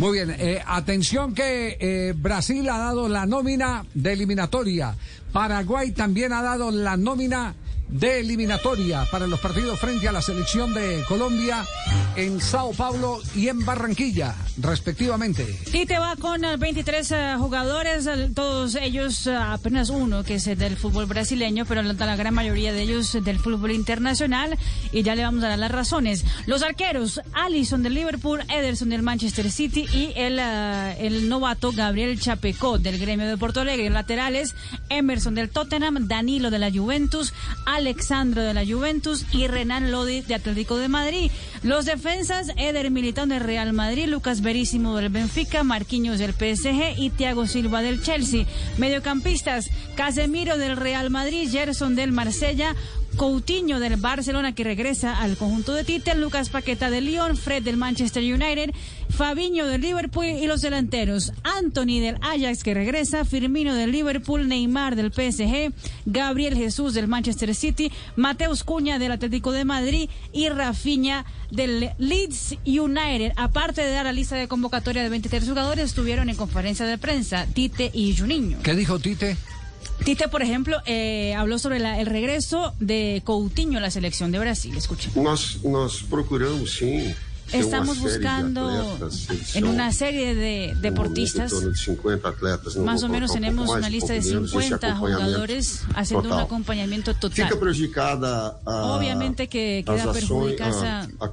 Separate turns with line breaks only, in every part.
Muy bien, eh, atención que eh, Brasil ha dado la nómina de eliminatoria. Paraguay también ha dado la nómina de eliminatoria para los partidos frente a la selección de Colombia en Sao Paulo y en Barranquilla, respectivamente.
Tite va con 23 eh, jugadores, eh, todos ellos eh, apenas uno que es del fútbol brasileño, pero la, gran mayoría de ellos del fútbol internacional y ya le vamos a dar las razones. Los arqueros, Allison del Liverpool, Ederson del Manchester City y el, el novato Gabriel Chapecó del gremio de Porto Alegre. Laterales, Emerson del Tottenham, Danilo de la Juventus, Alexandro de la Juventus y Renan Lodi de Atlético de Madrid. Los defensas, Eder Militón del Real Madrid, Lucas Verísimo del Benfica, Marquinhos del PSG y Thiago Silva del Chelsea. Mediocampistas, Casemiro del Real Madrid, Gerson del Marsella, Coutinho del Barcelona que regresa al conjunto de Tite, Lucas Paqueta del Lyon, Fred del Manchester United, Fabiño del Liverpool y los delanteros Anthony del Ajax que regresa, Firmino del Liverpool, Neymar del PSG, Gabriel Jesús del Manchester City, Mateus Cuña del Atlético de Madrid y Rafinha del Leeds United. Aparte de dar la lista de convocatoria de 23 jugadores, estuvieron en conferencia de prensa Tite y Juninho.
¿Qué dijo Tite?
Tite, por ejemplo, eh, habló sobre la, el regreso de Coutinho a la selección de Brasil. Escuchen.
Nós, nós procuramos, sim.
Estamos buscando en una serie de deportistas,
de 50 atletas,
más o menos tenemos una lista de 50 jugadores haciendo un acompañamiento total. Obviamente que queda perjudicada la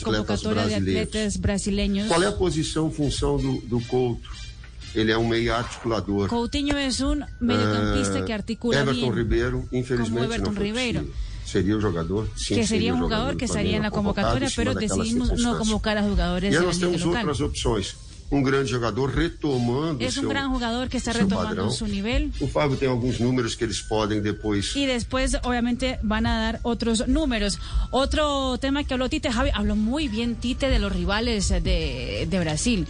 convocatoria de atletas brasileños.
Qual é a posição, função do, do Couto? Ele é um meio articulador.
Coutinho es un mediocampista que articula
Everton. Ribeiro, infelizmente,
como Everton
não
Ribeiro.
possível. Seria o jogador, sim,
que sería un
jogador
jugador
do
que estaría en la convocatoria, pero decidimos no convocar a jugadores
E
la
nós temos
local.
outras opções. Um grande jogador retomando
Es
o
un
seu,
gran jugador que está retomando
padrão.
su nivel.
O Fábio tem alguns números que eles podem depois
Y después, obviamente, van a dar otros números. Otro tema que habló Tite, Javi, habló muy bien Tite de los rivales de, de Brasil.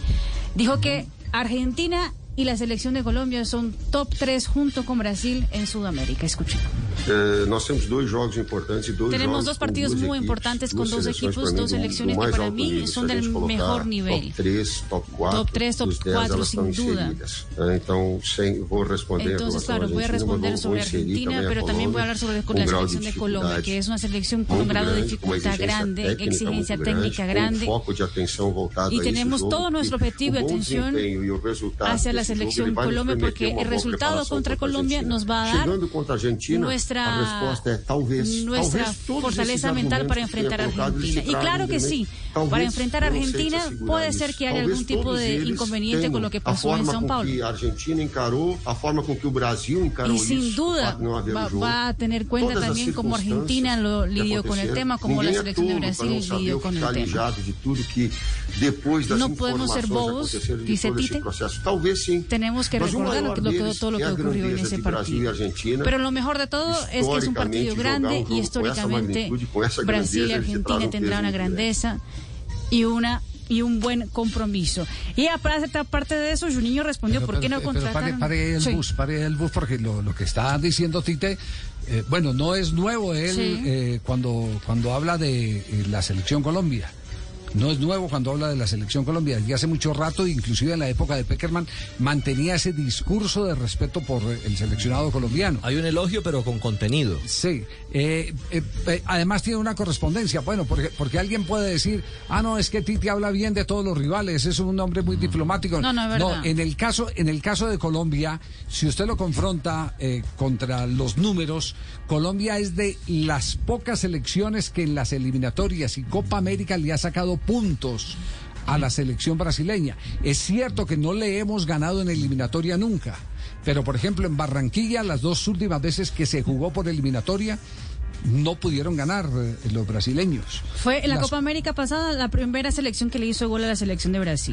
Dijo que Argentina y la selección de Colombia son top 3 junto con Brasil en Sudamérica. Escuchen.
Eh, nós temos dois jogos importantes e dois
dos
com
partidos
duas
muy
equipes,
importantes con
duas seleções,
equipos,
para mim,
dos
do-
que mí
nível. Top 3, top 4,
Top 3, top
dos 10,
4,
elas
sin
estão
duda.
inseridas. Eh, Então, sem, vou responder
Entonces, claro, voy a
Argentina,
responder sobre Argentina, pero también voy a hablar sobre
com
la
um grau
selección de Colombia,
dificuldade
que es una selección con
muito
un grado de
com
dificultad
exigência
grande,
técnica
exigencia
muito
técnica
grande, com
Y tenemos todo nuestro
que
objetivo de atención
e
hacia la selección Colombia, porque el resultado contra Colombia nos va a dar
Chegando contra a Argentina,
nuestra,
a resposta é talvez,
nuestra
talvez todos
fortaleza mental para enfrentar a Argentina. Y claro que sí, para enfrentar a Argentina puede ser que haya algún tipo de inconveniente con lo que pasó en São Paulo.
Argentina encarou, a forma com que o Brasil encarou
Y sin duda va, va a tener cuenta también como Argentina lo lidió con el tema, como la selección de Brasil lidió con el tema. No podemos ser bobos, dice Tite.
processo. Talvez sim.
Tenemos que recordar lo que, todo lo que ocurrió en ese
e
partido. Pero lo mejor de todo es que es un partido grande y históricamente Brasil y Argentina
peso
una grandeza y una y un buen compromiso. Y aparte, de eso, Juninho respondió,
Pero,
¿por qué
pero,
no
pero
contrataron?
pare, pare el
Sí.
bus, pare el bus, porque lo, lo que está diciendo Tite, eh, bueno, no es nuevo él
Sí.
eh, cuando, cuando habla de eh, la selección Colombia. No es nuevo cuando habla de la selección Colombia. Desde hace mucho rato, inclusive en la época de Peckerman, mantenía ese discurso de respeto por el seleccionado colombiano.
Hay un elogio, pero con contenido.
Sí, eh, eh, eh, además tiene una correspondencia. Bueno, porque, porque alguien puede decir, ah, no, es que Titi habla bien de todos los rivales, es un hombre muy diplomático.
No, no, es verdad.
en el caso, en el caso de Colombia, si usted lo confronta eh, contra los números, Colombia es de las pocas selecciones que en las eliminatorias y Copa América le ha sacado puntos a la selección brasileña. Es cierto que no le hemos ganado en eliminatoria nunca, pero por ejemplo en Barranquilla las dos últimas veces que se jugó por eliminatoria no pudieron ganar eh, los brasileños.
Fue en la
Las-
Copa América pasada la primera selección que le hizo gol a la selección de Brasil.